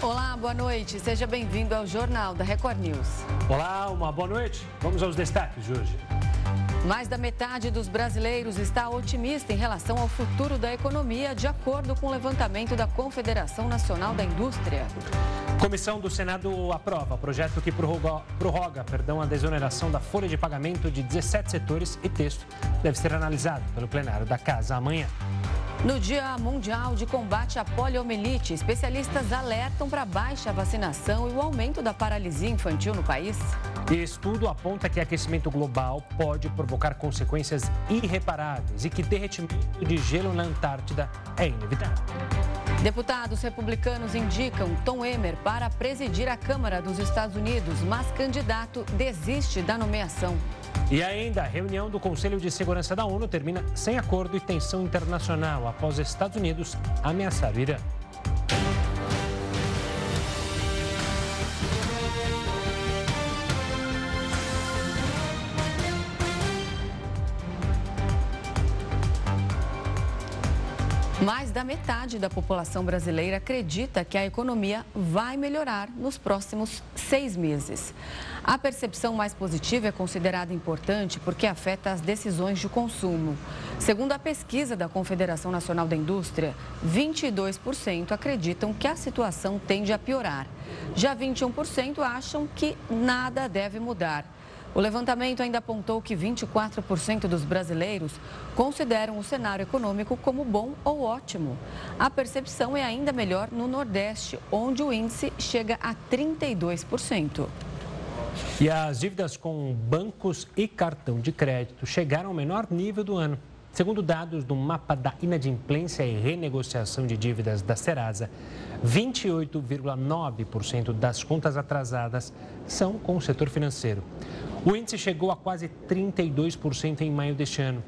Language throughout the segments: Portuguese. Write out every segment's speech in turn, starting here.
Olá, boa noite. Seja bem-vindo ao Jornal da Record News. Olá, uma boa noite. Vamos aos destaques de hoje. Mais da metade dos brasileiros está otimista em relação ao futuro da economia, de acordo com o levantamento da Confederação Nacional da Indústria. Comissão do Senado aprova projeto que prorroga, prorroga perdão, a desoneração da folha de pagamento de 17 setores e texto deve ser analisado pelo plenário da Casa amanhã. No Dia Mundial de Combate à Poliomielite, especialistas alertam para a baixa vacinação e o aumento da paralisia infantil no país. E estudo aponta que aquecimento global pode provocar consequências irreparáveis e que derretimento de gelo na Antártida é inevitável. Deputados republicanos indicam Tom Emmer para presidir a Câmara dos Estados Unidos, mas candidato desiste da nomeação. E ainda, a reunião do Conselho de Segurança da ONU termina sem acordo e tensão internacional após Estados Unidos ameaçar o Irã. Mais da metade da população brasileira acredita que a economia vai melhorar nos próximos seis meses. A percepção mais positiva é considerada importante porque afeta as decisões de consumo. Segundo a pesquisa da Confederação Nacional da Indústria, 22% acreditam que a situação tende a piorar. Já 21% acham que nada deve mudar. O levantamento ainda apontou que 24% dos brasileiros consideram o cenário econômico como bom ou ótimo. A percepção é ainda melhor no Nordeste, onde o índice chega a 32%. E as dívidas com bancos e cartão de crédito chegaram ao menor nível do ano. Segundo dados do mapa da inadimplência e renegociação de dívidas da Serasa, 28,9% das contas atrasadas são com o setor financeiro. O índice chegou a quase 32% em maio deste ano.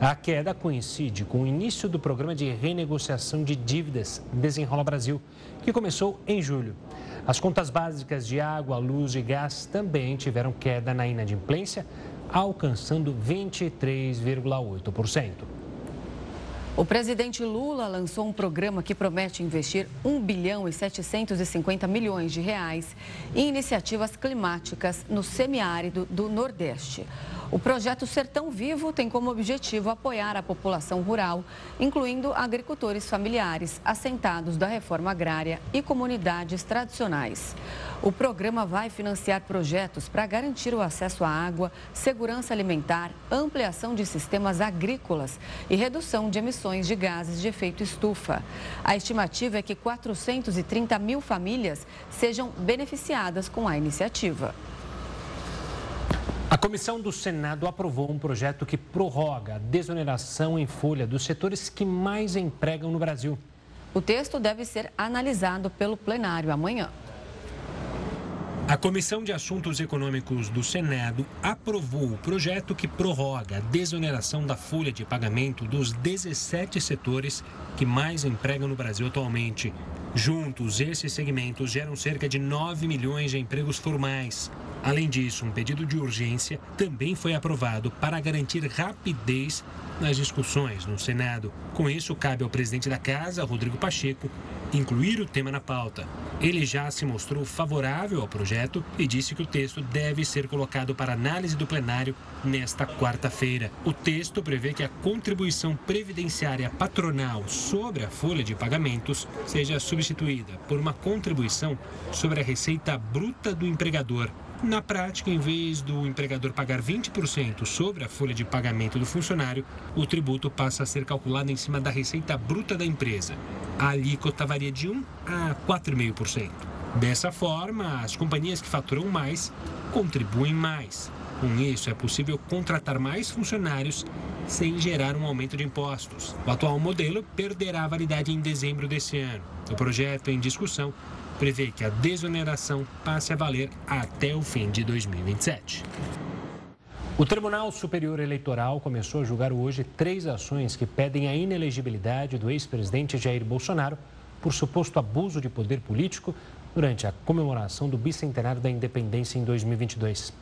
A queda coincide com o início do programa de renegociação de dívidas Desenrola Brasil, que começou em julho. As contas básicas de água, luz e gás também tiveram queda na inadimplência, alcançando 23,8%. O presidente Lula lançou um programa que promete investir 1 bilhão e 750 milhões de reais em iniciativas climáticas no semiárido do Nordeste. O projeto Sertão Vivo tem como objetivo apoiar a população rural, incluindo agricultores familiares, assentados da reforma agrária e comunidades tradicionais. O programa vai financiar projetos para garantir o acesso à água, segurança alimentar, ampliação de sistemas agrícolas e redução de emissões de gases de efeito estufa. A estimativa é que 430 mil famílias sejam beneficiadas com a iniciativa. A comissão do Senado aprovou um projeto que prorroga a desoneração em folha dos setores que mais empregam no Brasil. O texto deve ser analisado pelo plenário amanhã. A Comissão de Assuntos Econômicos do Senado aprovou o projeto que prorroga a desoneração da folha de pagamento dos 17 setores que mais empregam no Brasil atualmente. Juntos, esses segmentos geram cerca de 9 milhões de empregos formais. Além disso, um pedido de urgência também foi aprovado para garantir rapidez nas discussões no Senado. Com isso, cabe ao presidente da Casa, Rodrigo Pacheco, incluir o tema na pauta. Ele já se mostrou favorável ao projeto e disse que o texto deve ser colocado para análise do plenário nesta quarta-feira. O texto prevê que a contribuição previdenciária patronal sobre a folha de pagamentos seja substituída por uma contribuição sobre a receita bruta do empregador. Na prática, em vez do empregador pagar 20% sobre a folha de pagamento do funcionário, o tributo passa a ser calculado em cima da receita bruta da empresa. A alíquota varia de 1 a 4,5%. Dessa forma, as companhias que faturam mais contribuem mais. Com isso, é possível contratar mais funcionários sem gerar um aumento de impostos. O atual modelo perderá validade em dezembro desse ano. O projeto em discussão prevê que a desoneração passe a valer até o fim de 2027. O Tribunal Superior Eleitoral começou a julgar hoje três ações que pedem a inelegibilidade do ex-presidente Jair Bolsonaro por suposto abuso de poder político durante a comemoração do bicentenário da independência em 2022.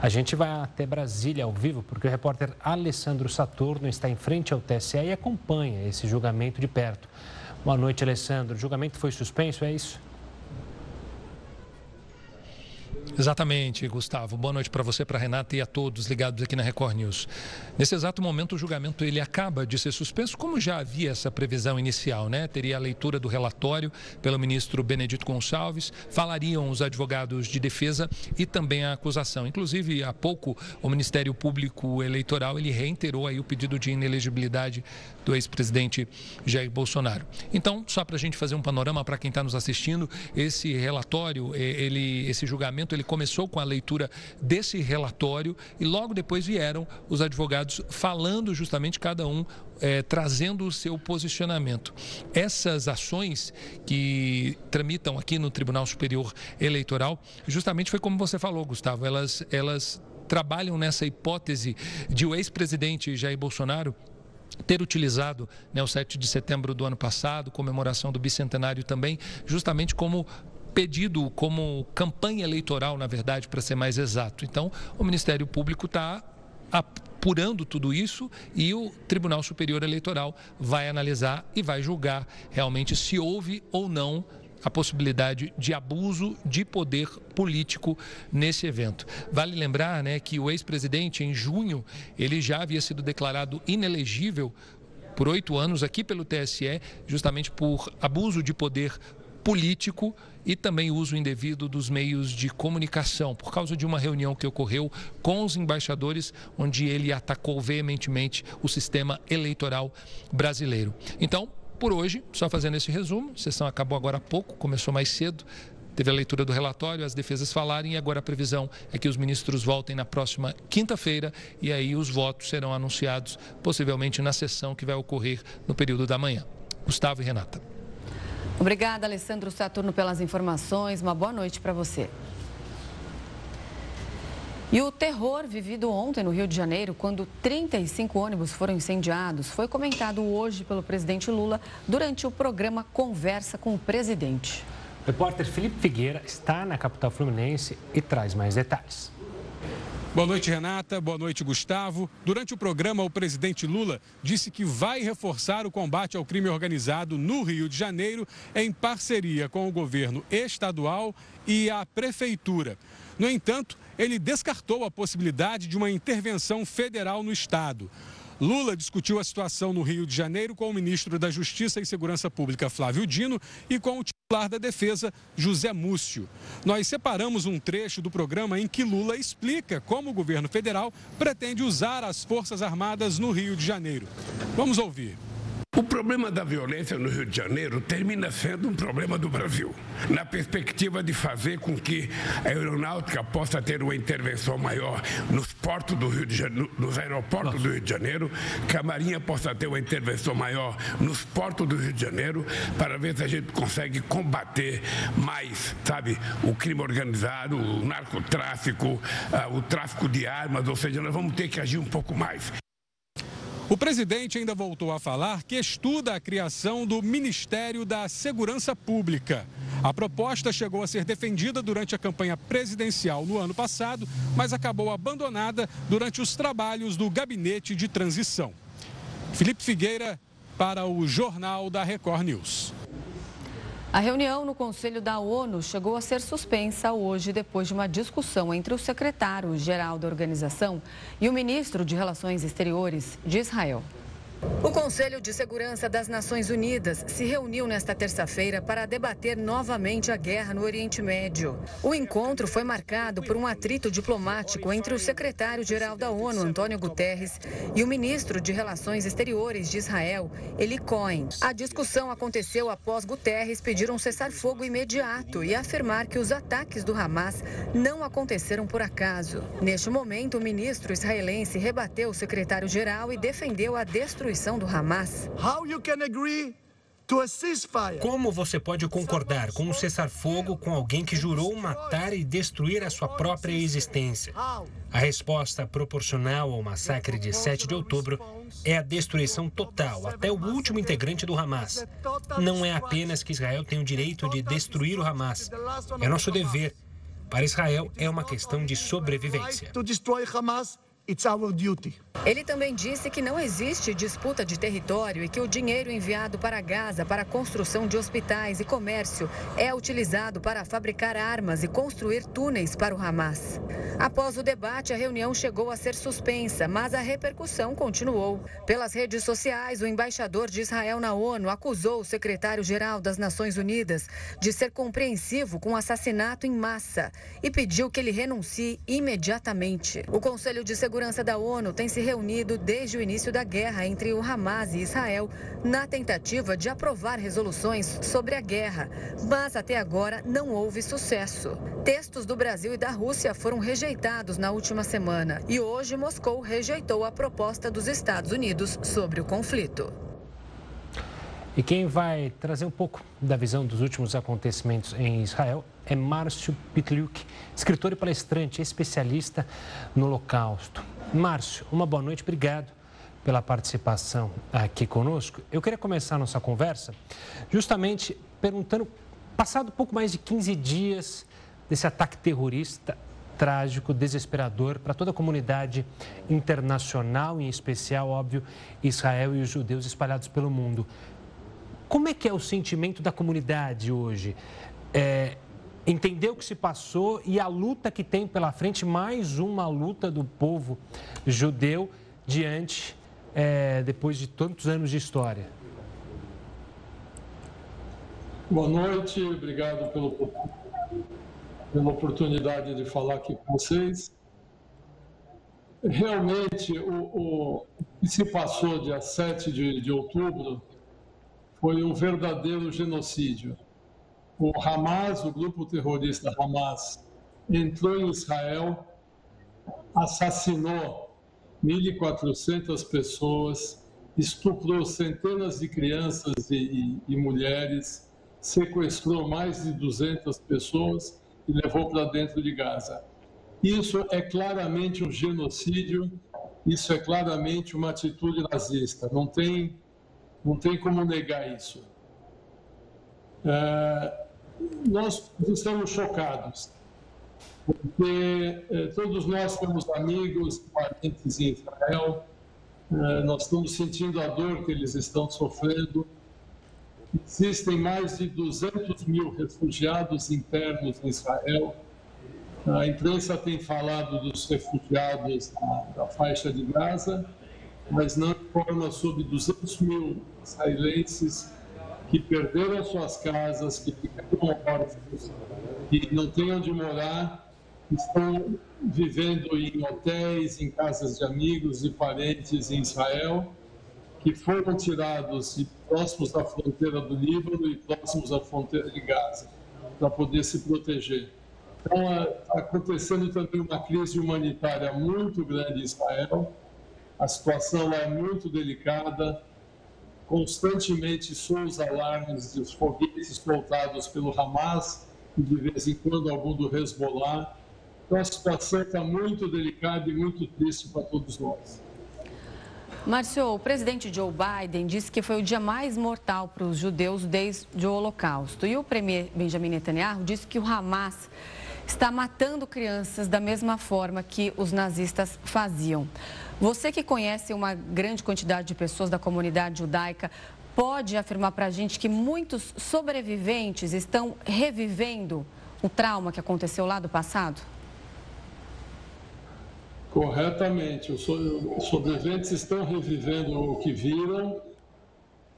A gente vai até Brasília ao vivo porque o repórter Alessandro Saturno está em frente ao TSE e acompanha esse julgamento de perto. Boa noite, Alessandro. O julgamento foi suspenso, é isso? Exatamente, Gustavo. Boa noite para você, para Renata e a todos ligados aqui na Record News. Nesse exato momento, o julgamento ele acaba de ser suspenso, como já havia essa previsão inicial, né? Teria a leitura do relatório pelo ministro Benedito Gonçalves, falariam os advogados de defesa e também a acusação. Inclusive, há pouco, o Ministério Público Eleitoral ele reiterou aí o pedido de inelegibilidade do ex-presidente Jair Bolsonaro. Então, só para a gente fazer um panorama para quem está nos assistindo, esse relatório, ele, esse julgamento, ele começou com a leitura desse relatório e logo depois vieram os advogados falando justamente cada um é, trazendo o seu posicionamento. Essas ações que tramitam aqui no Tribunal Superior Eleitoral, justamente foi como você falou, Gustavo, elas, elas trabalham nessa hipótese de o ex-presidente Jair Bolsonaro ter utilizado né, o 7 de setembro do ano passado, comemoração do bicentenário também, justamente como pedido, como campanha eleitoral, na verdade, para ser mais exato. Então, o Ministério Público está apurando tudo isso e o Tribunal Superior Eleitoral vai analisar e vai julgar realmente se houve ou não a possibilidade de abuso de poder político nesse evento. Vale lembrar né, que o ex-presidente, em junho, ele já havia sido declarado inelegível por oito anos aqui pelo TSE, justamente por abuso de poder político e também uso indevido dos meios de comunicação, por causa de uma reunião que ocorreu com os embaixadores, onde ele atacou veementemente o sistema eleitoral brasileiro. Então, por hoje, só fazendo esse resumo, a sessão acabou agora há pouco, começou mais cedo, teve a leitura do relatório, as defesas falarem e agora a previsão é que os ministros voltem na próxima quinta-feira e aí os votos serão anunciados possivelmente na sessão que vai ocorrer no período da manhã. Gustavo e Renata. Obrigada, Alessandro Saturno, pelas informações. Uma boa noite para você. E o terror vivido ontem no Rio de Janeiro, quando 35 ônibus foram incendiados, foi comentado hoje pelo presidente Lula durante o programa Conversa com o Presidente. O repórter Felipe Figueira está na capital fluminense e traz mais detalhes. Boa noite, Renata. Boa noite, Gustavo. Durante o programa, o presidente Lula disse que vai reforçar o combate ao crime organizado no Rio de Janeiro em parceria com o governo estadual e a prefeitura. No entanto, ele descartou a possibilidade de uma intervenção federal no estado. Lula discutiu a situação no Rio de Janeiro com o ministro da Justiça e Segurança Pública, Flávio Dino, e com o titular da Defesa, José Múcio. Nós separamos um trecho do programa em que Lula explica como o governo federal pretende usar as Forças Armadas no Rio de Janeiro. Vamos ouvir. O problema da violência no Rio de Janeiro termina sendo um problema do Brasil, na perspectiva de fazer com que a aeronáutica possa ter uma intervenção maior nos portos do Rio de Janeiro, nos aeroportos Nossa. do Rio de Janeiro, que a Marinha possa ter uma intervenção maior nos portos do Rio de Janeiro, para ver se a gente consegue combater mais, sabe, o crime organizado, o narcotráfico, uh, o tráfico de armas, ou seja, nós vamos ter que agir um pouco mais. O presidente ainda voltou a falar que estuda a criação do Ministério da Segurança Pública. A proposta chegou a ser defendida durante a campanha presidencial no ano passado, mas acabou abandonada durante os trabalhos do gabinete de transição. Felipe Figueira, para o Jornal da Record News. A reunião no Conselho da ONU chegou a ser suspensa hoje depois de uma discussão entre o secretário-geral da organização e o ministro de Relações Exteriores de Israel. O Conselho de Segurança das Nações Unidas se reuniu nesta terça-feira para debater novamente a guerra no Oriente Médio. O encontro foi marcado por um atrito diplomático entre o secretário-geral da ONU, Antônio Guterres, e o ministro de Relações Exteriores de Israel, Eli Cohen. A discussão aconteceu após Guterres pedir um cessar-fogo imediato e afirmar que os ataques do Hamas não aconteceram por acaso. Neste momento, o ministro israelense rebateu o secretário-geral e defendeu a destruição destruição do Hamas. Como você pode concordar com um cessar-fogo com alguém que jurou matar e destruir a sua própria existência? A resposta proporcional ao massacre de 7 de outubro é a destruição total, até o último integrante do Hamas. Não é apenas que Israel tem o direito de destruir o Hamas, é nosso dever. Para Israel, é uma questão de sobrevivência. It's our duty. Ele também disse que não existe disputa de território e que o dinheiro enviado para Gaza para a construção de hospitais e comércio é utilizado para fabricar armas e construir túneis para o Hamas. Após o debate, a reunião chegou a ser suspensa, mas a repercussão continuou. Pelas redes sociais, o embaixador de Israel na ONU acusou o secretário-geral das Nações Unidas de ser compreensivo com o assassinato em massa e pediu que ele renuncie imediatamente. O Conselho de Segurança da ONU tem se reunido desde o início da guerra entre o Hamas e Israel na tentativa de aprovar resoluções sobre a guerra, mas até agora não houve sucesso. Textos do Brasil e da Rússia foram rejeitados na última semana e hoje Moscou rejeitou a proposta dos Estados Unidos sobre o conflito. E quem vai trazer um pouco da visão dos últimos acontecimentos em Israel é Márcio Pitliuk, escritor e palestrante, especialista no Holocausto. Márcio, uma boa noite, obrigado pela participação aqui conosco. Eu queria começar nossa conversa justamente perguntando, passado pouco mais de 15 dias desse ataque terrorista trágico, desesperador para toda a comunidade internacional, em especial, óbvio, Israel e os judeus espalhados pelo mundo. Como é que é o sentimento da comunidade hoje? É, entender o que se passou e a luta que tem pela frente, mais uma luta do povo judeu diante, é, depois de tantos anos de história. Boa noite, obrigado pelo, pela oportunidade de falar aqui com vocês. Realmente, o, o que se passou dia 7 de, de outubro foi um verdadeiro genocídio. O Hamas, o grupo terrorista Hamas, entrou em Israel, assassinou 1.400 pessoas, estuprou centenas de crianças e, e, e, mulheres, sequestrou mais de 200 pessoas e levou para dentro de Gaza. Isso é claramente um genocídio, isso é claramente uma atitude nazista. Não tem não tem como negar isso. É, nós estamos chocados, porque é, todos nós temos amigos, parentes em Israel, é, nós estamos sentindo a dor que eles estão sofrendo. Existem mais de 200 mil refugiados internos em Israel. A imprensa tem falado dos refugiados da, da faixa de Gaza, mas não informa sobre 200 mil israelenses que perderam suas casas, que ficaram órfãos, que não têm onde morar, estão vivendo em hotéis, em casas de amigos e parentes em Israel, que foram tirados de próximos da fronteira do Líbano e próximos da fronteira de Gaza, para poder se proteger. Então, está acontecendo também uma crise humanitária muito grande em Israel, a situação é muito delicada, constantemente soam os alarmes dos foguetes voltados pelo Hamas e de vez em quando algum do Hezbollah. Então a situação está muito delicada e muito triste para todos nós. Márcio, o presidente Joe Biden disse que foi o dia mais mortal para os judeus desde o Holocausto. E o premier Benjamin Netanyahu disse que o Hamas está matando crianças da mesma forma que os nazistas faziam. Você que conhece uma grande quantidade de pessoas da comunidade judaica, pode afirmar para a gente que muitos sobreviventes estão revivendo o trauma que aconteceu lá do passado? Corretamente. Os sobreviventes estão revivendo o que viram.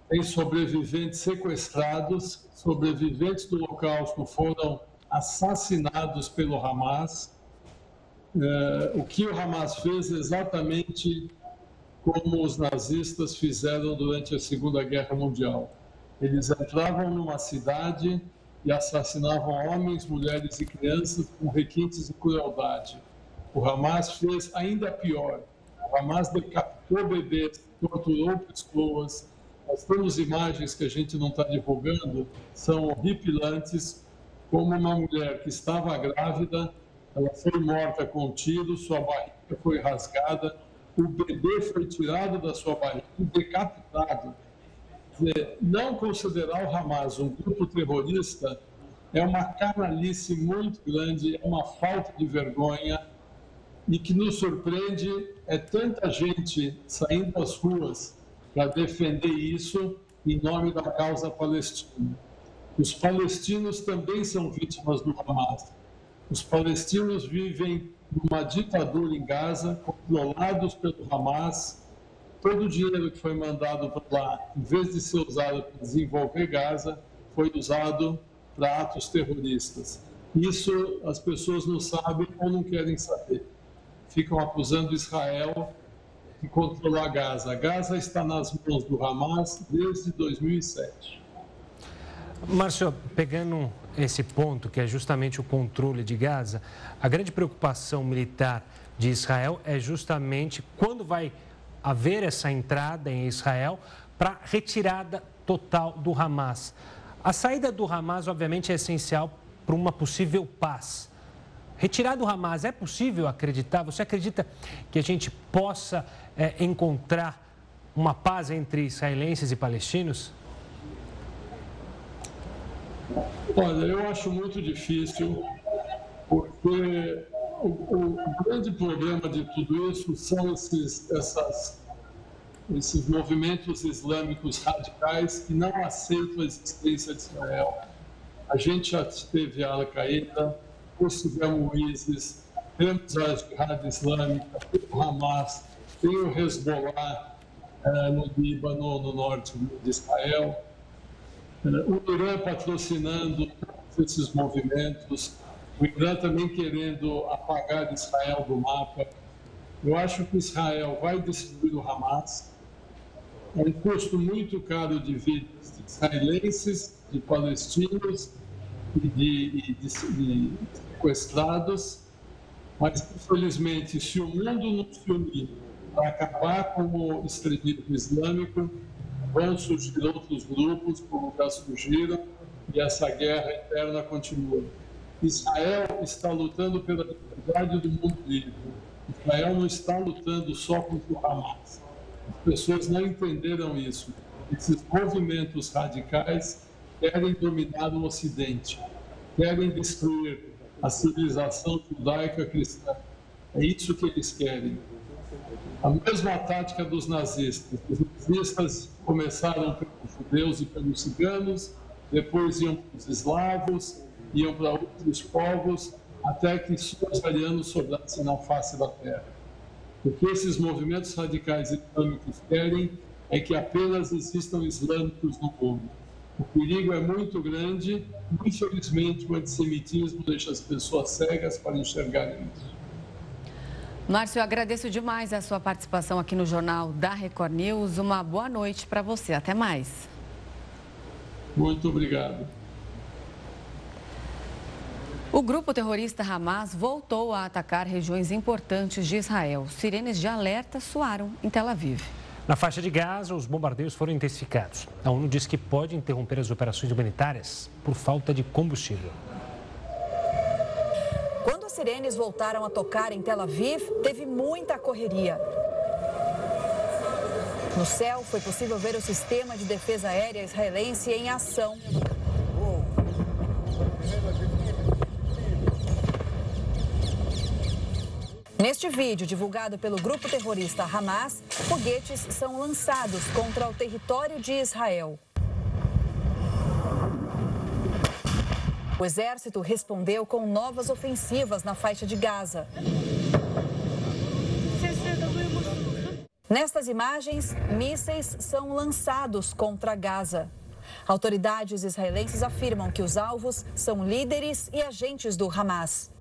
Tem sobreviventes sequestrados, sobreviventes do Holocausto foram assassinados pelo Hamas. É, o que o Hamas fez exatamente como os nazistas fizeram durante a Segunda Guerra Mundial. Eles entravam numa cidade e assassinavam homens, mulheres e crianças com requintes de crueldade. O Hamas fez ainda pior. O Hamas decapitou bebês, torturou pessoas. Nós temos imagens que a gente não está divulgando, são horripilantes, como uma mulher que estava grávida ela foi morta com tiro, sua barriga foi rasgada, o bebê foi tirado da sua barriga, decapitado. Não considerar o Hamas um grupo terrorista é uma canalice muito grande, é uma falta de vergonha. e que nos surpreende é tanta gente saindo às ruas para defender isso em nome da causa palestina. Os palestinos também são vítimas do Hamas. Os palestinos vivem numa ditadura em Gaza, controlados pelo Hamas. Todo o dinheiro que foi mandado para lá, em vez de ser usado para desenvolver Gaza, foi usado para atos terroristas. Isso as pessoas não sabem ou não querem saber. Ficam acusando Israel de controlar Gaza. Gaza está nas mãos do Hamas desde 2007. Márcio, pegando esse ponto, que é justamente o controle de Gaza, a grande preocupação militar de Israel é justamente quando vai haver essa entrada em Israel para retirada total do Hamas. A saída do Hamas, obviamente, é essencial para uma possível paz. Retirar do Hamas, é possível acreditar? Você acredita que a gente possa é, encontrar uma paz entre israelenses e palestinos? Olha, eu acho muito difícil, porque o, o grande problema de tudo isso são esses, essas, esses movimentos islâmicos radicais que não aceitam a existência de Israel. A gente já teve a Al-Qaeda, nós tivemos o ISIS, temos a Jihad Islâmica, o Hamas, tem o Hezbollah eh, no Líbano, no norte de Israel o Irã patrocinando esses movimentos, o Irã também querendo apagar Israel do mapa. Eu acho que Israel vai destruir o Hamas. É um custo muito caro de vidas de israelenses, de palestinos e de, de, de sequestrados. Mas, infelizmente, se o mundo não se unir para acabar com o extremismo islâmico, vão surgir outros grupos, como já surgiram, e essa guerra interna continua. Israel está lutando pela liberdade do mundo livre. Israel não está lutando só contra o Hamas. As pessoas não entenderam isso. Esses movimentos radicais querem dominar o Ocidente, querem destruir a civilização judaica cristã. É isso que eles querem. A mesma tática dos nazistas. Os nazistas começaram pelos judeus e pelos ciganos, depois iam para os eslavos, iam para outros povos, até que só os arianos sobrassem na face da terra. O que esses movimentos radicais islâmicos querem é que apenas existam islâmicos no mundo. O perigo é muito grande, infelizmente o antissemitismo deixa as pessoas cegas para enxergarem isso. Márcio, eu agradeço demais a sua participação aqui no Jornal da Record News. Uma boa noite para você. Até mais. Muito obrigado. O grupo terrorista Hamas voltou a atacar regiões importantes de Israel. Sirenes de alerta soaram em Tel Aviv. Na faixa de Gaza, os bombardeios foram intensificados. A ONU diz que pode interromper as operações humanitárias por falta de combustível sirenes voltaram a tocar em Tel Aviv, teve muita correria. No céu, foi possível ver o sistema de defesa aérea israelense em ação. Neste vídeo, divulgado pelo grupo terrorista Hamas, foguetes são lançados contra o território de Israel. O exército respondeu com novas ofensivas na faixa de Gaza. Nestas imagens, mísseis são lançados contra Gaza. Autoridades israelenses afirmam que os alvos são líderes e agentes do Hamas.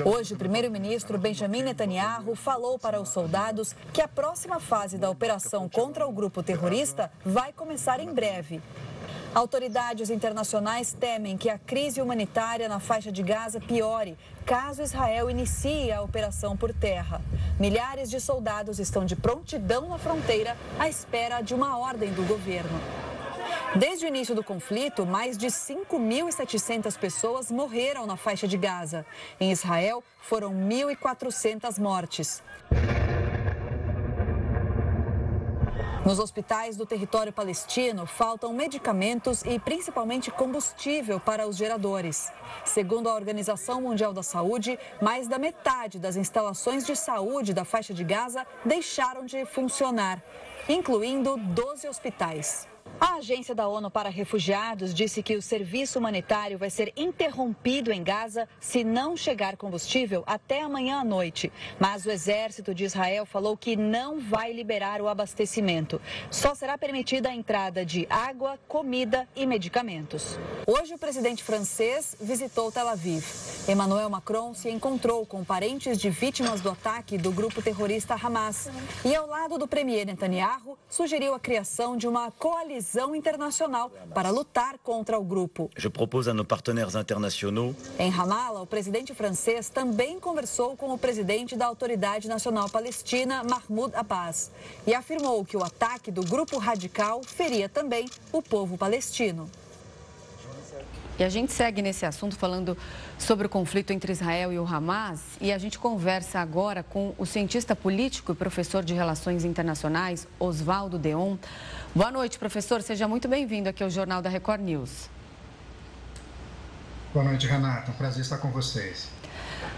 Hoje, o primeiro-ministro Benjamin Netanyahu falou para os soldados que a próxima fase da operação contra o grupo terrorista vai começar em breve. Autoridades internacionais temem que a crise humanitária na faixa de Gaza piore caso Israel inicie a operação por terra. Milhares de soldados estão de prontidão na fronteira à espera de uma ordem do governo. Desde o início do conflito, mais de 5.700 pessoas morreram na faixa de Gaza. Em Israel, foram 1.400 mortes. Nos hospitais do território palestino, faltam medicamentos e principalmente combustível para os geradores. Segundo a Organização Mundial da Saúde, mais da metade das instalações de saúde da faixa de Gaza deixaram de funcionar, incluindo 12 hospitais. A Agência da ONU para Refugiados disse que o serviço humanitário vai ser interrompido em Gaza se não chegar combustível até amanhã à noite. Mas o exército de Israel falou que não vai liberar o abastecimento. Só será permitida a entrada de água, comida e medicamentos. Hoje, o presidente francês visitou Tel Aviv. Emmanuel Macron se encontrou com parentes de vítimas do ataque do grupo terrorista Hamas. E, ao lado do premier Netanyahu, sugeriu a criação de uma coalizão coalizão internacional para lutar contra o grupo. Je propose a nos partenaires internationaux. Em Ramallah, o presidente francês também conversou com o presidente da Autoridade Nacional Palestina, Mahmoud Abbas, e afirmou que o ataque do grupo radical feria também o povo palestino. E a gente segue nesse assunto falando sobre o conflito entre Israel e o Hamas. E a gente conversa agora com o cientista político e professor de Relações Internacionais, Oswaldo Deon. Boa noite, professor. Seja muito bem-vindo aqui ao Jornal da Record News. Boa noite, Renata. Um prazer estar com vocês.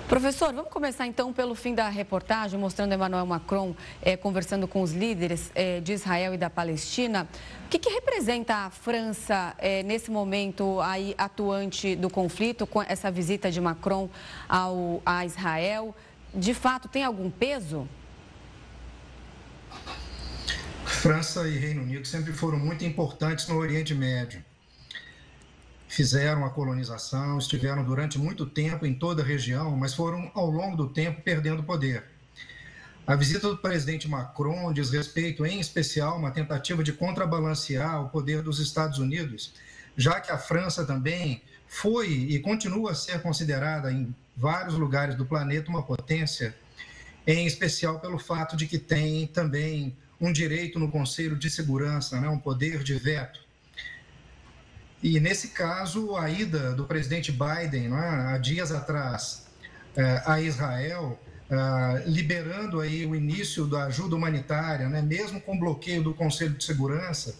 Professor, vamos começar então pelo fim da reportagem, mostrando Emmanuel Macron é, conversando com os líderes é, de Israel e da Palestina. O que, que representa a França é, nesse momento aí atuante do conflito, com essa visita de Macron ao, a Israel? De fato, tem algum peso? França e Reino Unido sempre foram muito importantes no Oriente Médio fizeram a colonização, estiveram durante muito tempo em toda a região, mas foram, ao longo do tempo, perdendo poder. A visita do presidente Macron diz respeito, em especial, uma tentativa de contrabalancear o poder dos Estados Unidos, já que a França também foi e continua a ser considerada em vários lugares do planeta uma potência, em especial pelo fato de que tem também um direito no Conselho de Segurança, né, um poder de veto. E nesse caso, a ida do presidente Biden, é, há dias atrás, é, a Israel, é, liberando aí o início da ajuda humanitária, né, mesmo com bloqueio do Conselho de Segurança,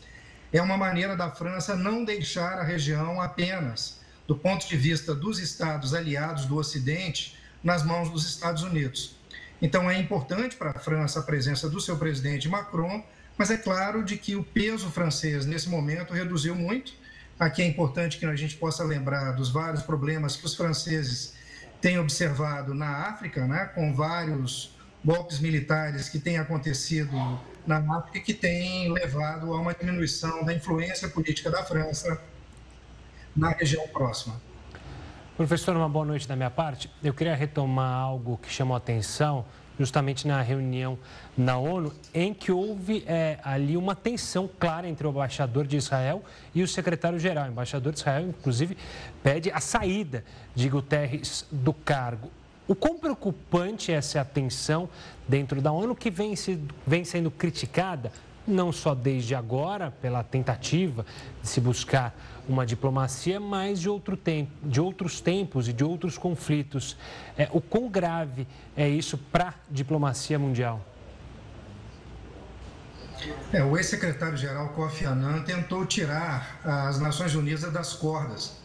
é uma maneira da França não deixar a região apenas, do ponto de vista dos estados aliados do Ocidente, nas mãos dos Estados Unidos. Então é importante para a França a presença do seu presidente Macron, mas é claro de que o peso francês nesse momento reduziu muito Aqui é importante que a gente possa lembrar dos vários problemas que os franceses têm observado na África, né, com vários golpes militares que têm acontecido na África e que têm levado a uma diminuição da influência política da França na região próxima. Professor, uma boa noite da minha parte. Eu queria retomar algo que chamou a atenção justamente na reunião na ONU, em que houve é, ali uma tensão clara entre o embaixador de Israel e o secretário-geral. O embaixador de Israel, inclusive, pede a saída de Guterres do cargo. O quão preocupante é essa tensão dentro da ONU, que vem, se, vem sendo criticada, não só desde agora, pela tentativa de se buscar uma diplomacia, mas de, outro tempo, de outros tempos e de outros conflitos. É, o quão grave é isso para a diplomacia mundial? É, o ex-secretário-geral Kofi Annan tentou tirar as Nações Unidas das cordas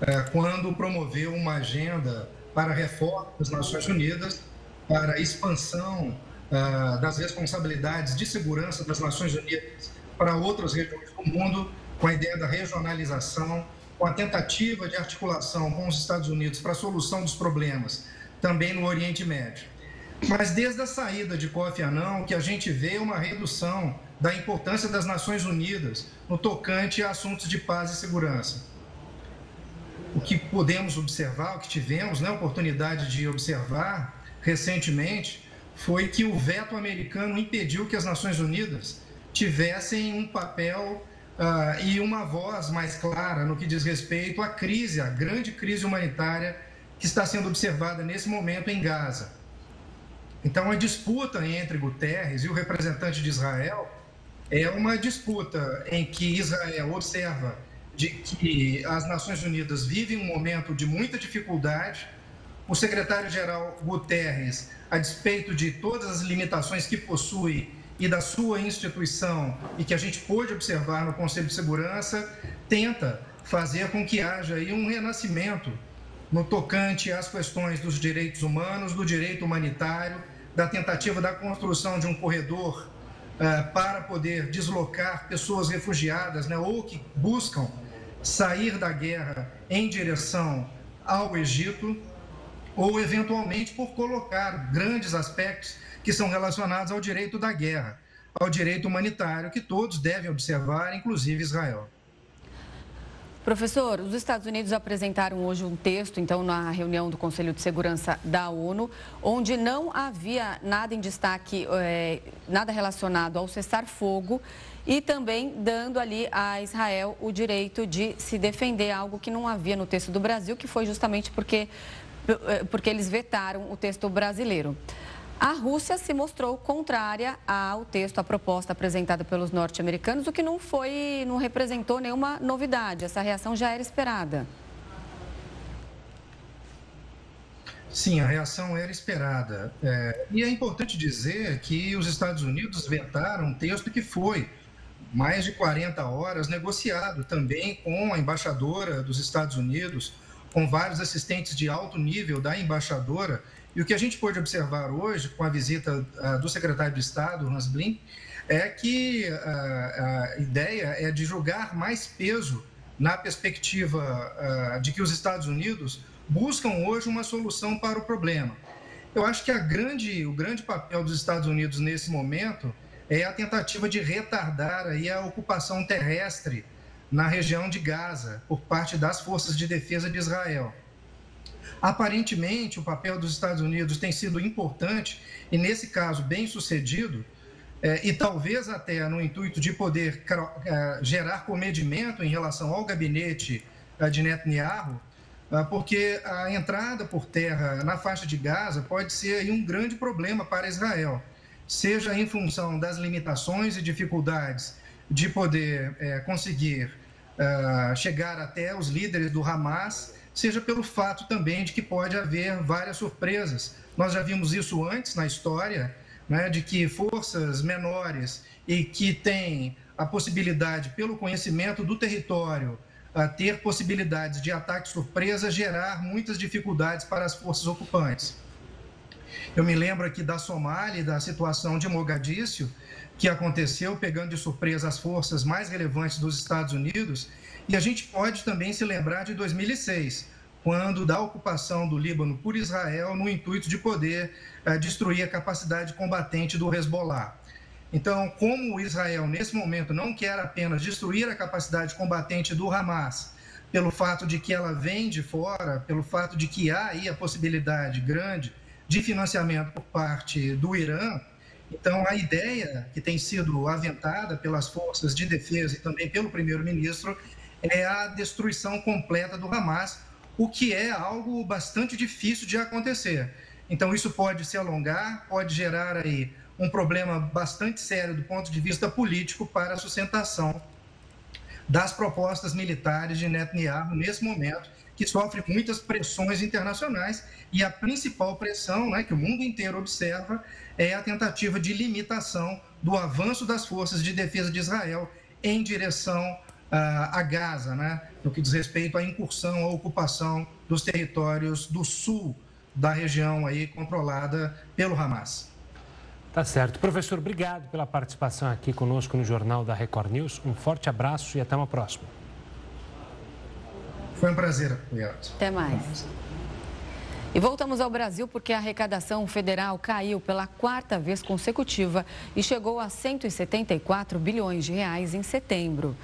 é, quando promoveu uma agenda para reforma das Nações Unidas, para expansão é, das responsabilidades de segurança das Nações Unidas para outras regiões do mundo com a ideia da regionalização, com a tentativa de articulação com os Estados Unidos para a solução dos problemas, também no Oriente Médio. Mas desde a saída de Kofi Annan, que a gente vê uma redução da importância das Nações Unidas no tocante a assuntos de paz e segurança. O que podemos observar, o que tivemos né, oportunidade de observar recentemente, foi que o veto americano impediu que as Nações Unidas tivessem um papel uh, e uma voz mais clara no que diz respeito à crise, à grande crise humanitária que está sendo observada nesse momento em Gaza. Então, a disputa entre Guterres e o representante de Israel é uma disputa em que Israel observa de que as Nações Unidas vivem um momento de muita dificuldade. O secretário-geral Guterres, a despeito de todas as limitações que possui e da sua instituição e que a gente pôde observar no Conselho de Segurança, tenta fazer com que haja aí um renascimento no tocante às questões dos direitos humanos, do direito humanitário, da tentativa da construção de um corredor uh, para poder deslocar pessoas refugiadas né, ou que buscam sair da guerra em direção ao Egito, ou eventualmente por colocar grandes aspectos que são relacionados ao direito da guerra, ao direito humanitário, que todos devem observar, inclusive Israel. Professor, os Estados Unidos apresentaram hoje um texto, então, na reunião do Conselho de Segurança da ONU, onde não havia nada em destaque, é, nada relacionado ao cessar-fogo e também dando ali a Israel o direito de se defender, algo que não havia no texto do Brasil, que foi justamente porque, eh, porque eles vetaram o texto brasileiro. A Rússia se mostrou contrária ao texto, à proposta apresentada pelos norte-americanos, o que não foi, não representou nenhuma novidade. Essa reação já era esperada. Sim, a reação era esperada. É, e é importante dizer que os Estados Unidos vetaram um texto que foi mais de 40 horas negociado também com a embaixadora dos Estados Unidos, com vários assistentes de alto nível da embaixadora e o que a gente pôde observar hoje, com a visita uh, do secretário de Estado, Hans Blin, é que uh, a ideia é de jogar mais peso na perspectiva uh, de que os Estados Unidos buscam hoje uma solução para o problema. Eu acho que grande, o grande papel dos Estados Unidos nesse momento é a tentativa de retardar aí a ocupação terrestre na região de Gaza por parte das forças de defesa de Israel. Aparentemente, o papel dos Estados Unidos tem sido importante e, nesse caso, bem sucedido, é, e talvez até no intuito de poder é, gerar comedimento em relação ao gabinete é, de Netanyahu, porque a entrada por terra na faixa de Gaza pode ser um grande problema para Israel, seja em função das limitações e dificuldades de poder conseguir chegar até os líderes do Hamas seja pelo fato também de que pode haver várias surpresas. Nós já vimos isso antes na história, né, de que forças menores e que têm a possibilidade, pelo conhecimento do território, a ter possibilidades de ataque surpresa, gerar muitas dificuldades para as forças ocupantes. Eu me lembro aqui da Somália, da situação de Mogadíscio, que aconteceu pegando de surpresa as forças mais relevantes dos Estados Unidos e a gente pode também se lembrar de 2006, quando da ocupação do Líbano por Israel no intuito de poder eh, destruir a capacidade combatente do Hezbollah. Então, como Israel nesse momento não quer apenas destruir a capacidade combatente do Hamas, pelo fato de que ela vem de fora, pelo fato de que há aí a possibilidade grande de financiamento por parte do Irã, então a ideia que tem sido aventada pelas forças de defesa e também pelo primeiro-ministro é a destruição completa do Hamas, o que é algo bastante difícil de acontecer. Então, isso pode se alongar, pode gerar aí um problema bastante sério do ponto de vista político para a sustentação das propostas militares de Netanyahu nesse momento, que sofre muitas pressões internacionais e a principal pressão né, que o mundo inteiro observa é a tentativa de limitação do avanço das forças de defesa de Israel em direção a Gaza, né, no que diz respeito à incursão, à ocupação dos territórios do sul da região aí controlada pelo Hamas. Tá certo. Professor, obrigado pela participação aqui conosco no Jornal da Record News. Um forte abraço e até uma próxima. Foi um prazer, Yeltsin. Até mais. E voltamos ao Brasil porque a arrecadação federal caiu pela quarta vez consecutiva e chegou a 174 bilhões de reais em setembro.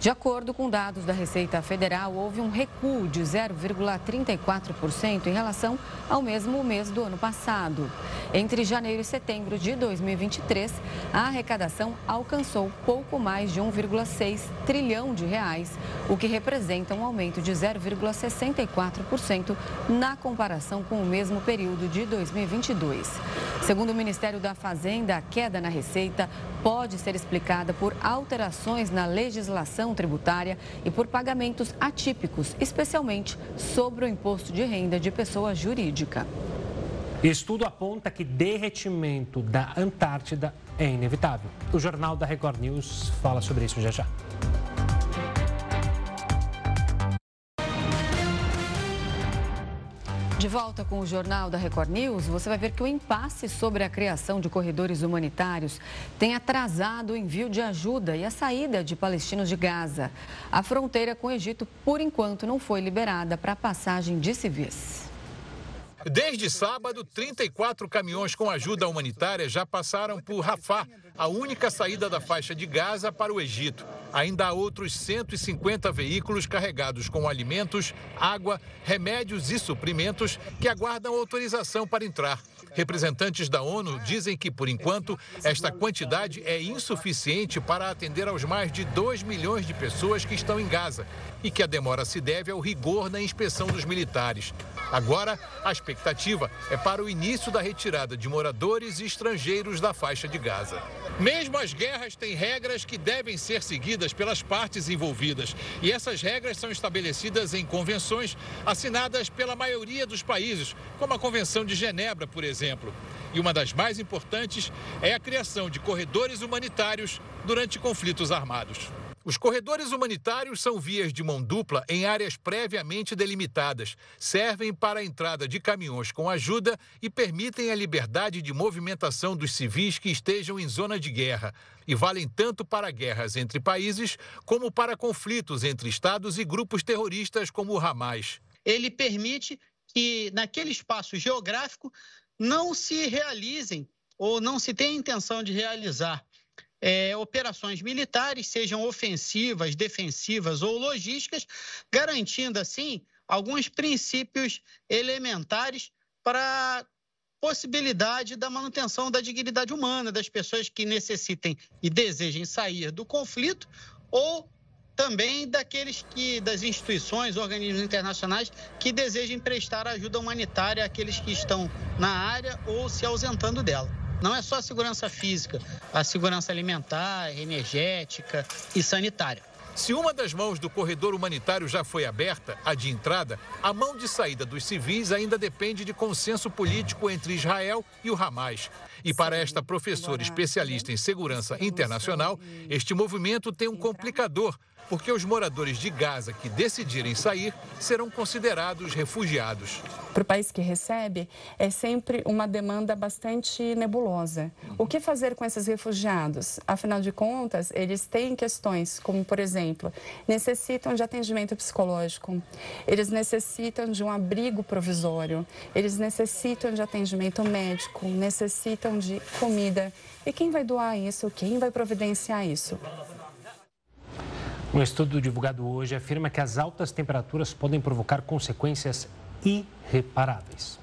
De acordo com dados da Receita Federal, houve um recuo de 0,34% em relação ao mesmo mês do ano passado. Entre janeiro e setembro de 2023, a arrecadação alcançou pouco mais de 1,6 trilhão de reais, o que representa um aumento de 0,64% na comparação com o mesmo período de 2022. Segundo o Ministério da Fazenda, a queda na receita pode ser explicada por alterações na legislação tributária e por pagamentos atípicos, especialmente sobre o imposto de renda de pessoa jurídica. Estudo aponta que derretimento da Antártida é inevitável. O Jornal da Record News fala sobre isso já já. De volta com o Jornal da Record News, você vai ver que o impasse sobre a criação de corredores humanitários tem atrasado o envio de ajuda e a saída de palestinos de Gaza. A fronteira com o Egito, por enquanto, não foi liberada para passagem de civis. Desde sábado, 34 caminhões com ajuda humanitária já passaram por Rafah, a única saída da faixa de Gaza para o Egito. Ainda há outros 150 veículos carregados com alimentos, água, remédios e suprimentos que aguardam autorização para entrar. Representantes da ONU dizem que, por enquanto, esta quantidade é insuficiente para atender aos mais de 2 milhões de pessoas que estão em Gaza e que a demora se deve ao rigor na inspeção dos militares. Agora, a expectativa é para o início da retirada de moradores e estrangeiros da faixa de Gaza. Mesmo as guerras têm regras que devem ser seguidas pelas partes envolvidas. E essas regras são estabelecidas em convenções assinadas pela maioria dos países, como a Convenção de Genebra, por exemplo. E uma das mais importantes é a criação de corredores humanitários durante conflitos armados. Os corredores humanitários são vias de mão dupla em áreas previamente delimitadas. Servem para a entrada de caminhões com ajuda e permitem a liberdade de movimentação dos civis que estejam em zona de guerra. E valem tanto para guerras entre países como para conflitos entre estados e grupos terroristas como o Hamas. Ele permite que, naquele espaço geográfico, não se realizem ou não se tenha intenção de realizar é, operações militares, sejam ofensivas, defensivas ou logísticas, garantindo, assim, alguns princípios elementares para possibilidade da manutenção da dignidade humana das pessoas que necessitem e desejem sair do conflito ou também daqueles que das instituições, organismos internacionais que desejem prestar ajuda humanitária àqueles que estão na área ou se ausentando dela. Não é só a segurança física, a segurança alimentar, energética e sanitária. Se uma das mãos do corredor humanitário já foi aberta, a de entrada, a mão de saída dos civis ainda depende de consenso político entre Israel e o Hamas. E para esta professora especialista em segurança internacional, este movimento tem um complicador, porque os moradores de Gaza que decidirem sair serão considerados refugiados. Para o país que recebe, é sempre uma demanda bastante nebulosa. O que fazer com esses refugiados? Afinal de contas, eles têm questões como, por exemplo, necessitam de atendimento psicológico, eles necessitam de um abrigo provisório, eles necessitam de atendimento médico, necessitam de comida. E quem vai doar isso? Quem vai providenciar isso? Um estudo divulgado hoje afirma que as altas temperaturas podem provocar consequências irreparáveis.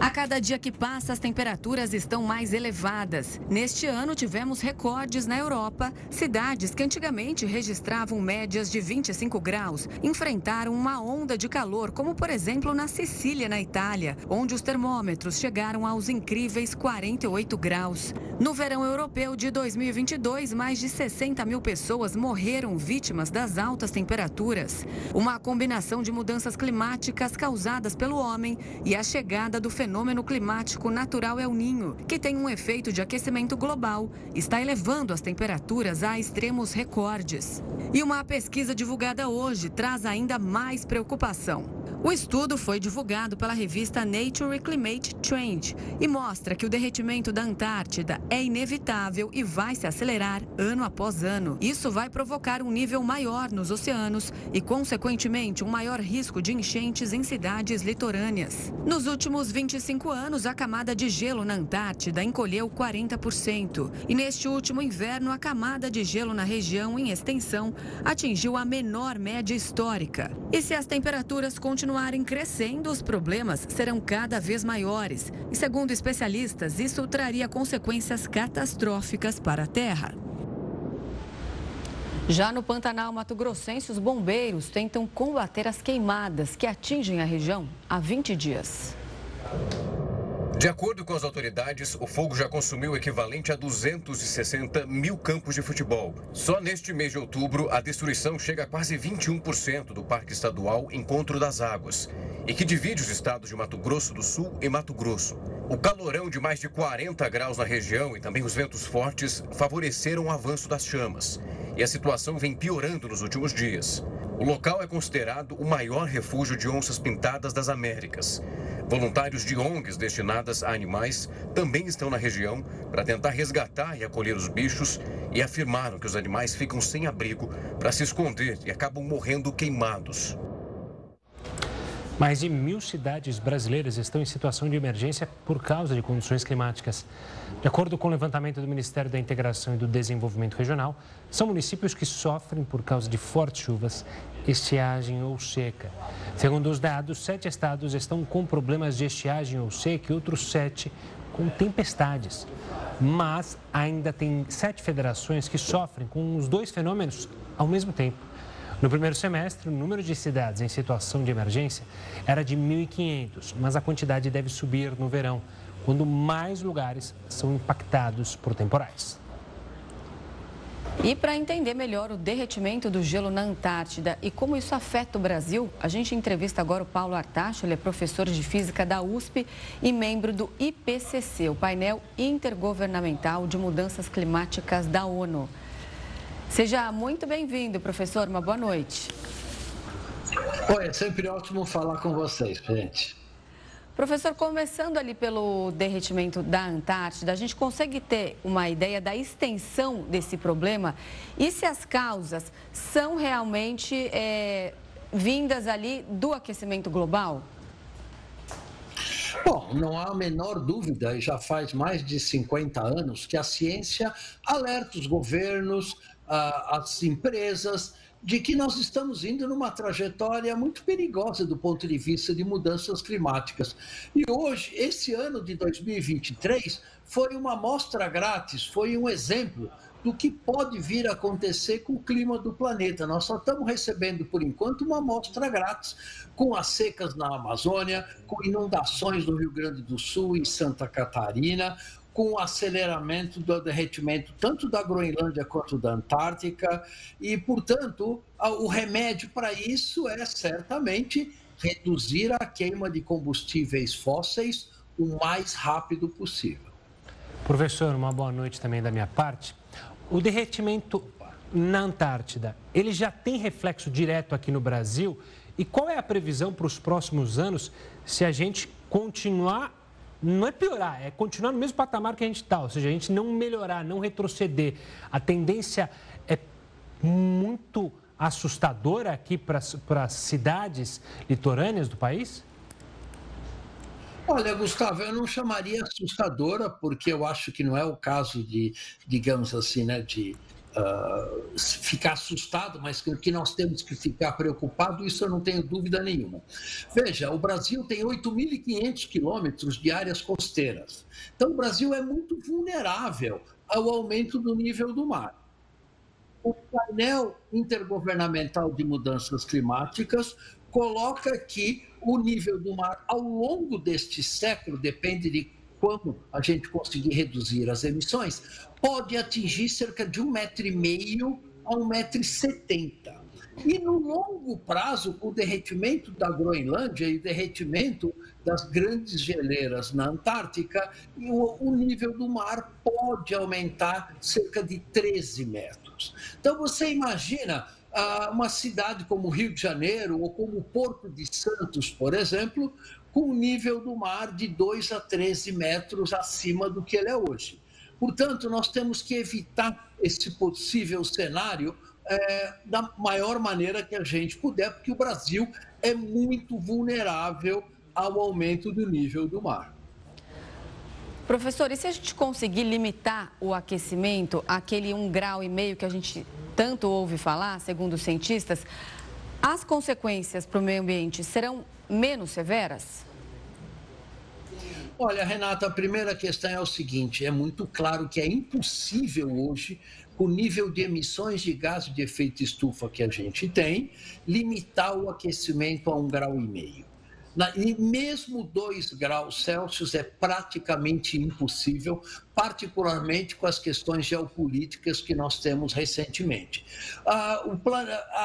A cada dia que passa, as temperaturas estão mais elevadas. Neste ano, tivemos recordes na Europa. Cidades que antigamente registravam médias de 25 graus enfrentaram uma onda de calor, como por exemplo na Sicília, na Itália, onde os termômetros chegaram aos incríveis 48 graus. No verão europeu de 2022, mais de 60 mil pessoas morreram vítimas das altas temperaturas. Uma combinação de mudanças climáticas causadas pelo homem e a chegada do fenômeno fenômeno climático natural El Ninho, que tem um efeito de aquecimento global, está elevando as temperaturas a extremos recordes. E uma pesquisa divulgada hoje traz ainda mais preocupação. O estudo foi divulgado pela revista Nature Climate Trend e mostra que o derretimento da Antártida é inevitável e vai se acelerar ano após ano. Isso vai provocar um nível maior nos oceanos e, consequentemente, um maior risco de enchentes em cidades litorâneas. Nos últimos 25 anos, a camada de gelo na Antártida encolheu 40%. E neste último inverno, a camada de gelo na região em extensão atingiu a menor média histórica. E se as temperaturas continuarem crescendo, os problemas serão cada vez maiores. E, segundo especialistas, isso traria consequências catastróficas para a Terra. Já no Pantanal Mato Grossense, os bombeiros tentam combater as queimadas que atingem a região há 20 dias. De acordo com as autoridades, o fogo já consumiu o equivalente a 260 mil campos de futebol. Só neste mês de outubro, a destruição chega a quase 21% do Parque Estadual Encontro das Águas, e que divide os estados de Mato Grosso do Sul e Mato Grosso. O calorão de mais de 40 graus na região e também os ventos fortes favoreceram o avanço das chamas. E a situação vem piorando nos últimos dias. O local é considerado o maior refúgio de onças pintadas das Américas. Voluntários de ONGs destinadas a animais também estão na região para tentar resgatar e acolher os bichos e afirmaram que os animais ficam sem abrigo para se esconder e acabam morrendo queimados. Mais de mil cidades brasileiras estão em situação de emergência por causa de condições climáticas. De acordo com o levantamento do Ministério da Integração e do Desenvolvimento Regional, são municípios que sofrem por causa de fortes chuvas estiagem ou seca. Segundo os dados, sete estados estão com problemas de estiagem ou seca e outros sete com tempestades. Mas ainda tem sete federações que sofrem com os dois fenômenos ao mesmo tempo. No primeiro semestre, o número de cidades em situação de emergência era de 1.500, mas a quantidade deve subir no verão, quando mais lugares são impactados por temporais. E para entender melhor o derretimento do gelo na Antártida e como isso afeta o Brasil, a gente entrevista agora o Paulo Artacho, ele é professor de física da USP e membro do IPCC, o painel intergovernamental de mudanças climáticas da ONU. Seja muito bem-vindo, professor. Uma boa noite. Oi, é sempre ótimo falar com vocês, gente. Professor, começando ali pelo derretimento da Antártida, a gente consegue ter uma ideia da extensão desse problema e se as causas são realmente é, vindas ali do aquecimento global? Bom, não há a menor dúvida, e já faz mais de 50 anos, que a ciência alerta os governos, as empresas, de que nós estamos indo numa trajetória muito perigosa do ponto de vista de mudanças climáticas. E hoje, esse ano de 2023, foi uma amostra grátis, foi um exemplo do que pode vir a acontecer com o clima do planeta. Nós só estamos recebendo, por enquanto, uma amostra grátis, com as secas na Amazônia, com inundações no Rio Grande do Sul e Santa Catarina, com o aceleramento do derretimento tanto da Groenlândia quanto da Antártica, e, portanto, o remédio para isso é certamente reduzir a queima de combustíveis fósseis o mais rápido possível. Professor, uma boa noite também da minha parte. O derretimento na Antártida, ele já tem reflexo direto aqui no Brasil? E qual é a previsão para os próximos anos se a gente continuar não é piorar, é continuar no mesmo patamar que a gente está, ou seja, a gente não melhorar, não retroceder. A tendência é muito assustadora aqui para as cidades litorâneas do país? Olha, Gustavo, eu não chamaria assustadora, porque eu acho que não é o caso de, digamos assim, né, de uh, ficar assustado, mas que nós temos que ficar preocupado, isso eu não tenho dúvida nenhuma. Veja, o Brasil tem 8.500 quilômetros de áreas costeiras. Então, o Brasil é muito vulnerável ao aumento do nível do mar. O painel intergovernamental de mudanças climáticas coloca que o nível do mar ao longo deste século, depende de como a gente conseguir reduzir as emissões, pode atingir cerca de um metro e meio a um metro e setenta. E no longo prazo, com o derretimento da Groenlândia e o derretimento das grandes geleiras na Antártica, o, nível do mar pode aumentar cerca de 13 metros. Então você imagina ah, uma cidade como Rio de Janeiro ou como Porto de Santos, por exemplo, com o nível do mar de 2 a 13 metros acima do que ele é hoje. Portanto, nós temos que evitar esse possível cenário é, da maior maneira que a gente puder, porque o Brasil é muito vulnerável ao aumento do nível do mar. Professor, e se a gente conseguir limitar o aquecimento àquele um grau e meio que a gente tanto ouve falar, segundo os cientistas, as consequências para o meio ambiente serão menos severas? Olha, Renata, a primeira questão é o seguinte: é muito claro que é impossível hoje, com o nível de emissões de gás de efeito estufa que a gente tem, limitar o aquecimento a um grau e meio. e mesmo 2 graus Celsius é praticamente impossível, particularmente com as questões geopolíticas que nós temos recentemente. Ah,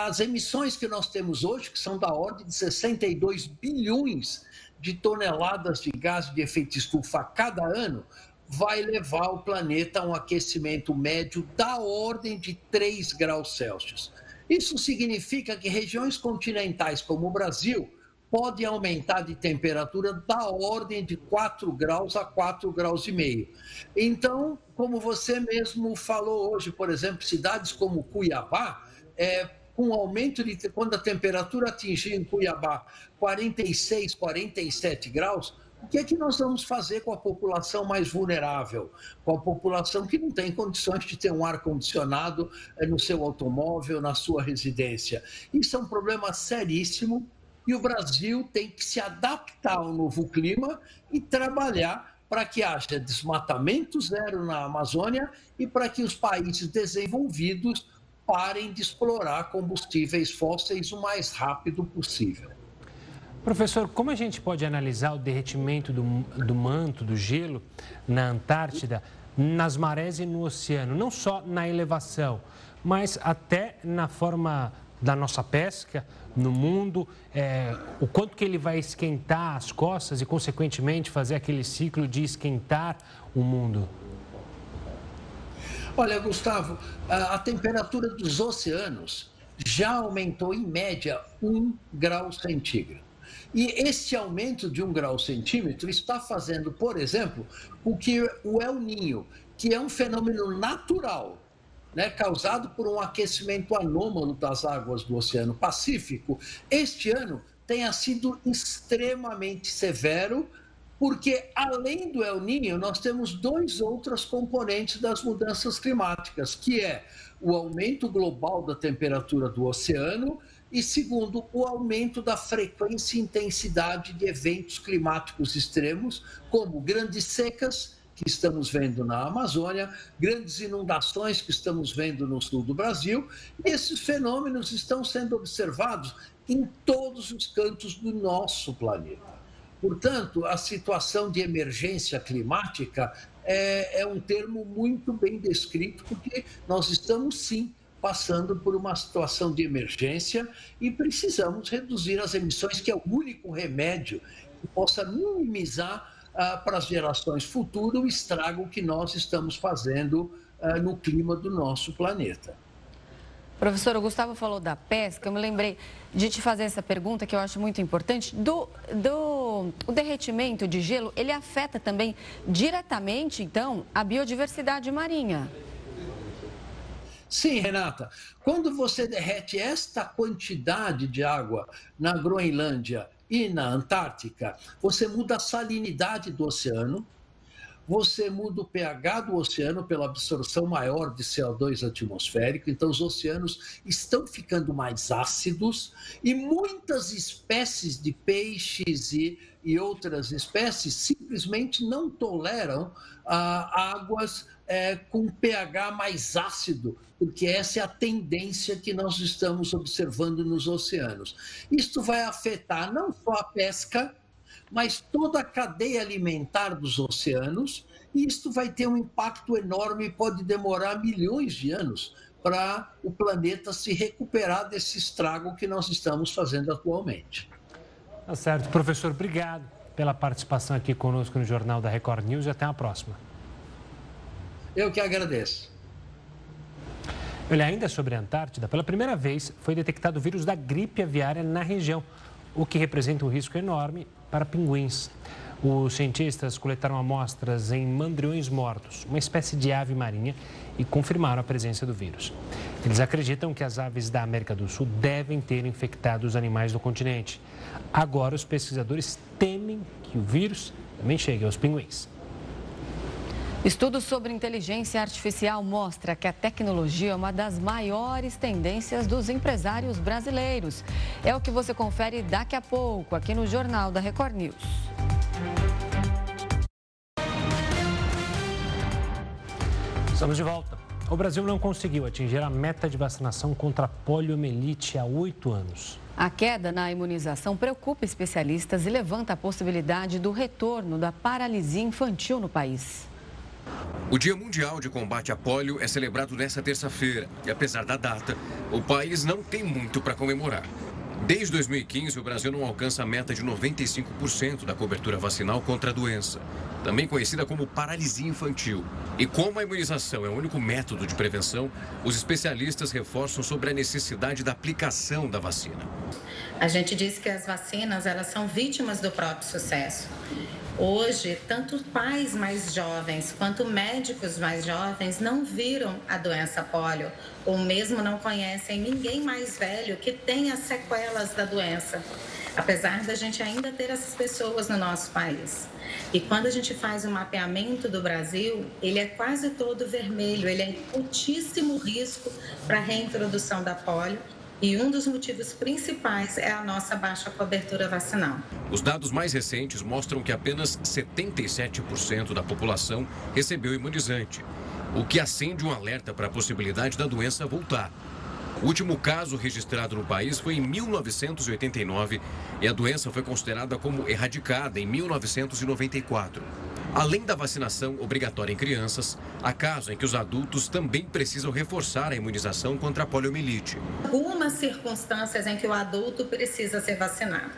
as emissões que nós temos hoje, que são da ordem de 62 bilhões de toneladas de gás de efeito estufa a cada ano, vai levar o planeta a um aquecimento médio da ordem de 3 graus Celsius. Isso significa que regiões continentais como o Brasil podem aumentar de temperatura da ordem de 4 graus a 4 graus e meio. Então, como você mesmo falou hoje, por exemplo, cidades como Cuiabá, é, com aumento de quando a temperatura atingir em Cuiabá 46, 47 graus, o que é que nós vamos fazer com a população mais vulnerável? Com a população que não tem condições de ter um ar-condicionado eh, no seu automóvel, na sua residência? Isso é um problema seríssimo e o Brasil tem que se adaptar ao novo clima e trabalhar para que haja desmatamento zero na Amazônia e para que os países desenvolvidos parem de explorar combustíveis fósseis o mais rápido possível. Professor, como a gente pode analisar o derretimento do, do manto, do gelo na Antártida, nas marés e no oceano? Não só na elevação, mas até na forma da nossa pesca no mundo, é, o quanto que ele vai esquentar as costas e, consequentemente, fazer aquele ciclo de esquentar o mundo? Olha, Gustavo, a, a temperatura dos oceanos já aumentou em média um grau centígrado. E esse aumento de um grau centímetro está fazendo, por exemplo, o que o El Ninho, que é um fenômeno natural, né, causado por um aquecimento anômalo das águas do Oceano Pacífico, este ano tenha sido extremamente severo, porque além do El Niño, nós temos dois outras componentes das mudanças climáticas, que é o aumento global da temperatura do oceano e segundo, o aumento da frequência e intensidade de eventos climáticos extremos, como grandes secas, que estamos vendo na Amazônia, grandes inundações que estamos vendo no sul do Brasil. Esses fenômenos estão sendo observados em todos os cantos do nosso planeta. Portanto, a situação de emergência climática é, é um termo muito bem descrito, porque nós estamos sim passando por uma situação de emergência e precisamos reduzir as emissões, que é o único remédio que possa minimizar ah, para as gerações futuras o estrago que nós estamos fazendo ah, no clima do nosso planeta. Professor, o Gustavo falou da pesca, eu me lembrei de te fazer essa pergunta que eu acho muito importante. Do, do o derretimento de gelo, ele afeta também diretamente, então, a biodiversidade marinha. Sim, Renata. Quando você derrete esta quantidade de água na Groenlândia e na Antártica, você muda a salinidade do oceano, você muda o pH do oceano pela absorção maior de CO2 atmosférico, então os oceanos estão ficando mais ácidos e muitas espécies de peixes e, e outras espécies simplesmente não toleram ah, águas é, com pH mais ácido, porque essa é a tendência que nós estamos observando nos oceanos. Isto vai afetar não só a pesca, mas toda a cadeia alimentar dos oceanos, e isto vai ter um impacto enorme e pode demorar milhões de anos para o planeta se recuperar desse estrago que nós estamos fazendo atualmente. Tá certo. Professor, obrigado pela participação aqui conosco no Jornal da Record News e até a próxima. Eu que agradeço. Olha, ainda sobre a Antártida, pela primeira vez foi detectado o vírus da gripe aviária na região, o que representa um risco enorme para pinguins. Os cientistas coletaram amostras em mandriões mortos, uma espécie de ave marinha, e confirmaram a presença do vírus. Eles acreditam que as aves da América do Sul devem ter infectado os animais do continente. Agora, os pesquisadores temem que o vírus também chegue aos pinguins. Estudos sobre inteligência artificial mostra que a tecnologia é uma das maiores tendências dos empresários brasileiros. É o que você confere daqui a pouco aqui no Jornal da Record News. Estamos de volta. O Brasil não conseguiu atingir a meta de vacinação contra a poliomielite há oito anos. A queda na imunização preocupa especialistas e levanta a possibilidade do retorno da paralisia infantil no país. O Dia Mundial de Combate à Polio é celebrado nesta terça-feira e, apesar da data, o país não tem muito para comemorar. Desde 2015, o Brasil não alcança a meta de 95% da cobertura vacinal contra a doença, também conhecida como paralisia infantil. E como a imunização é o único método de prevenção, os especialistas reforçam sobre a necessidade da aplicação da vacina. A gente diz que as vacinas elas são vítimas do próprio sucesso. Hoje, tanto pais mais jovens quanto médicos mais jovens não viram a doença polio, ou mesmo não conhecem ninguém mais velho que tenha sequelas da doença, apesar da gente ainda ter essas pessoas no nosso país. E quando a gente faz o mapeamento do Brasil, ele é quase todo vermelho, ele é altíssimo risco para a reintrodução da polio e um dos motivos principais é a nossa baixa cobertura vacinal. Os dados mais recentes mostram que apenas 77% da população recebeu imunizante, o que acende um alerta para a possibilidade da doença voltar. O último caso registrado no país foi em 1989 e a doença foi considerada como erradicada em 1994. Além da vacinação obrigatória em crianças, há casos em que os adultos também precisam reforçar a imunização contra a poliomielite. Algumas circunstâncias em que o adulto precisa ser vacinado.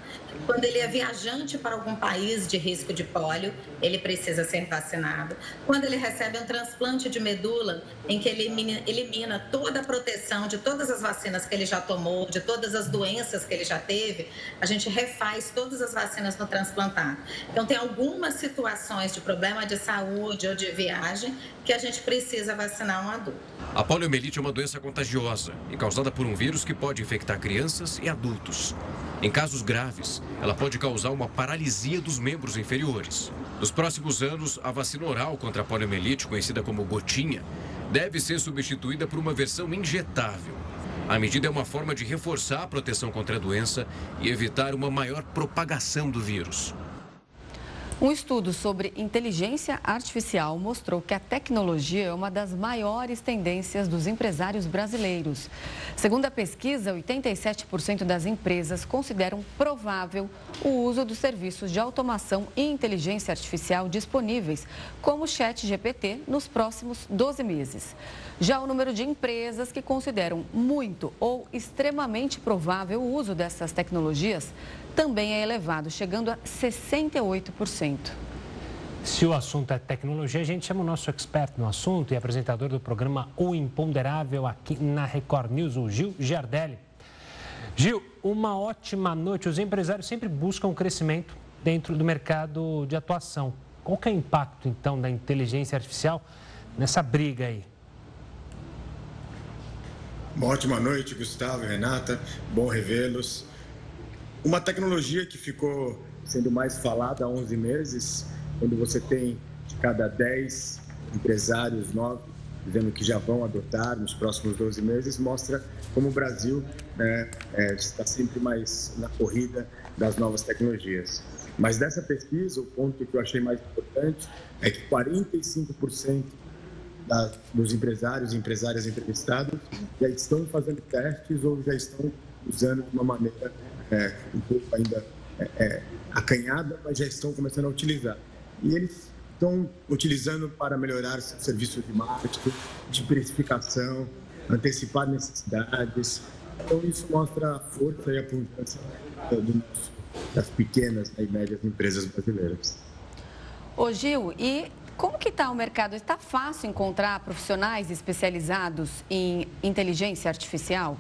Quando ele é viajante para algum país de risco de pólio, ele precisa ser vacinado. Quando ele recebe um transplante de medula, em que ele elimina, elimina toda a proteção de todas as vacinas que ele já tomou, de todas as doenças que ele já teve, a gente refaz todas as vacinas no transplantado. Então, tem algumas situações de problema de saúde ou de viagem que a gente precisa vacinar um adulto. A poliomielite é uma doença contagiosa e causada por um vírus que pode infectar crianças e adultos. Em casos graves, ela pode causar uma paralisia dos membros inferiores. Nos próximos anos, a vacina oral contra a poliomielite, conhecida como gotinha, deve ser substituída por uma versão injetável. A medida é uma forma de reforçar a proteção contra a doença e evitar uma maior propagação do vírus. Um estudo sobre inteligência artificial mostrou que a tecnologia é uma das maiores tendências dos empresários brasileiros. Segundo a pesquisa, 87% das empresas consideram provável o uso dos serviços de automação e inteligência artificial disponíveis, como o Chat GPT, nos próximos 12 meses. Já o número de empresas que consideram muito ou extremamente provável o uso dessas tecnologias também é elevado, chegando a 68%. Se o assunto é tecnologia, a gente chama o nosso expert no assunto e apresentador do programa O Imponderável aqui na Record News, o Gil Giardelli. Gil, uma ótima noite. Os empresários sempre buscam crescimento dentro do mercado de atuação. Qual que é o impacto, então, da inteligência artificial nessa briga aí? Uma ótima noite, Gustavo e Renata. Bom revê-los. Uma tecnologia que ficou sendo mais falada há 11 meses, quando você tem de cada 10 empresários novos dizendo que já vão adotar nos próximos 12 meses, mostra como o Brasil né, é, está sempre mais na corrida das novas tecnologias. Mas dessa pesquisa, o ponto que eu achei mais importante é que 45% da, dos empresários e empresárias entrevistados já estão fazendo testes ou já estão usando de uma maneira é, um pouco ainda é, é, acanhada, mas já estão começando a utilizar. E eles estão utilizando para melhorar serviços de marketing, de precificação, antecipar necessidades. Então, isso mostra a força e a importância das pequenas e médias empresas brasileiras. Ô Gil, e como que está o mercado? Está fácil encontrar profissionais especializados em inteligência artificial?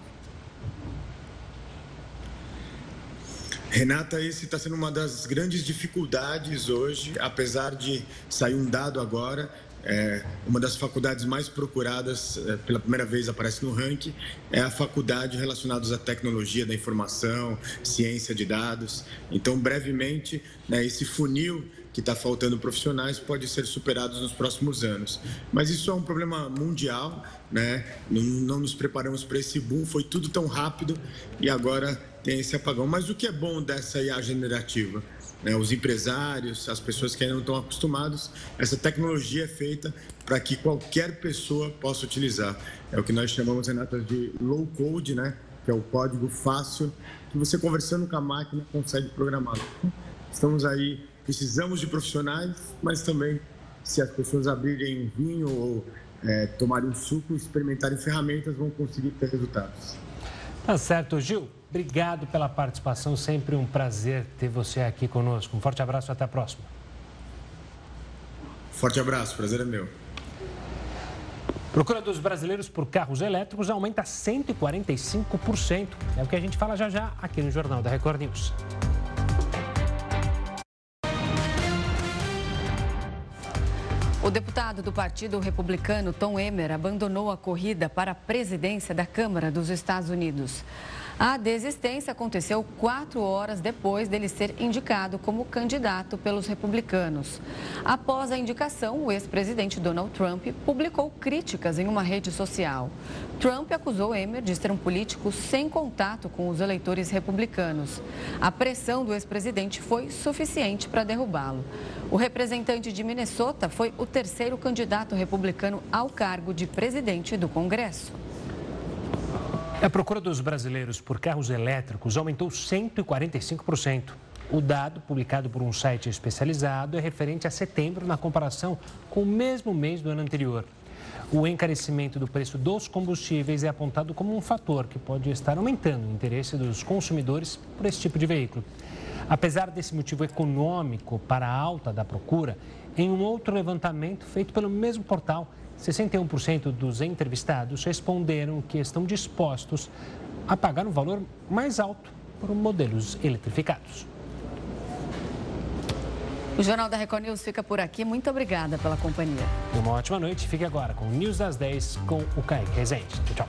Renata, esse está sendo uma das grandes dificuldades hoje, apesar de sair um dado agora, é, uma das faculdades mais procuradas, é, pela primeira vez aparece no ranking, é a faculdade relacionada à tecnologia da informação, ciência de dados. Então, brevemente, né, esse funil que está faltando profissionais pode ser superado nos próximos anos. Mas isso é um problema mundial, né? não, não nos preparamos para esse boom, foi tudo tão rápido e agora tem esse apagão. Mas o que é bom dessa IA generativa? né, os empresários, as pessoas que ainda não estão acostumados. Essa tecnologia é feita para que qualquer pessoa possa utilizar. É o que nós chamamos, Renata, de low code, né? que é o código fácil, que você conversando com a máquina consegue programar. Estamos aí, precisamos de profissionais, mas também se as pessoas abrirem vinho ou é, tomarem um suco, experimentarem ferramentas, vão conseguir ter resultados. Tá certo, Gil. Obrigado pela participação. Sempre um prazer ter você aqui conosco. Um forte abraço e até a próxima. Forte abraço, prazer é meu. Procura dos brasileiros por carros elétricos aumenta 145%. É o que a gente fala já já aqui no Jornal da Record News. O deputado do Partido Republicano, Tom Emmer, abandonou a corrida para a presidência da Câmara dos Estados Unidos. A desistência aconteceu quatro horas depois dele ser indicado como candidato pelos republicanos. Após a indicação, o ex-presidente Donald Trump publicou críticas em uma rede social. Trump acusou Emmer de ser um político sem contato com os eleitores republicanos. A pressão do ex-presidente foi suficiente para derrubá-lo. O representante de Minnesota foi o terceiro candidato republicano ao cargo de presidente do Congresso. A procura dos brasileiros por carros elétricos aumentou 145%. O dado, publicado por um site especializado, é referente a setembro na comparação com o mesmo mês do ano anterior. O encarecimento do preço dos combustíveis é apontado como um fator que pode estar aumentando o interesse dos consumidores por esse tipo de veículo. Apesar desse motivo econômico para a alta da procura, em um outro levantamento feito pelo mesmo portal, 61% dos entrevistados responderam que estão dispostos a pagar um valor mais alto por modelos eletrificados. O Jornal da Record News fica por aqui. Muito obrigada pela companhia. Uma ótima noite. Fique agora com o News das 10 com o Kaique Rezende. Tchau.